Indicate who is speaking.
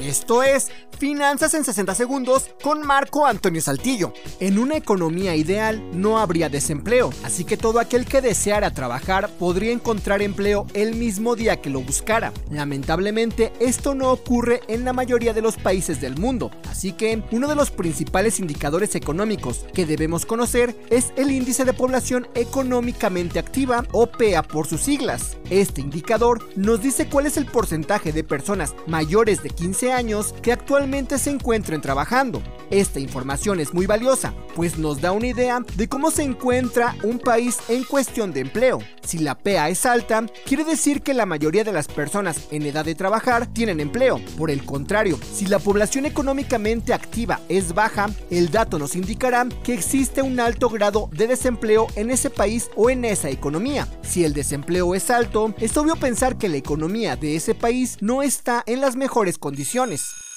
Speaker 1: Esto es Finanzas en 60 segundos con Marco Antonio Saltillo. En una economía ideal no habría desempleo, así que todo aquel que deseara trabajar podría encontrar empleo el mismo día que lo buscara. Lamentablemente esto no ocurre en la mayoría de los países del mundo, así que uno de los principales indicadores económicos que debemos conocer es el índice de población económicamente activa o PEA por sus siglas. Este indicador nos dice cuál es el porcentaje de personas mayores de 15 años que actualmente se encuentren trabajando. Esta información es muy valiosa, pues nos da una idea de cómo se encuentra un país en cuestión de empleo. Si la PEA es alta, quiere decir que la mayoría de las personas en edad de trabajar tienen empleo. Por el contrario, si la población económicamente activa es baja, el dato nos indicará que existe un alto grado de desempleo en ese país o en esa economía. Si el desempleo es alto, es obvio pensar que la economía de ese país no está en las mejores condiciones.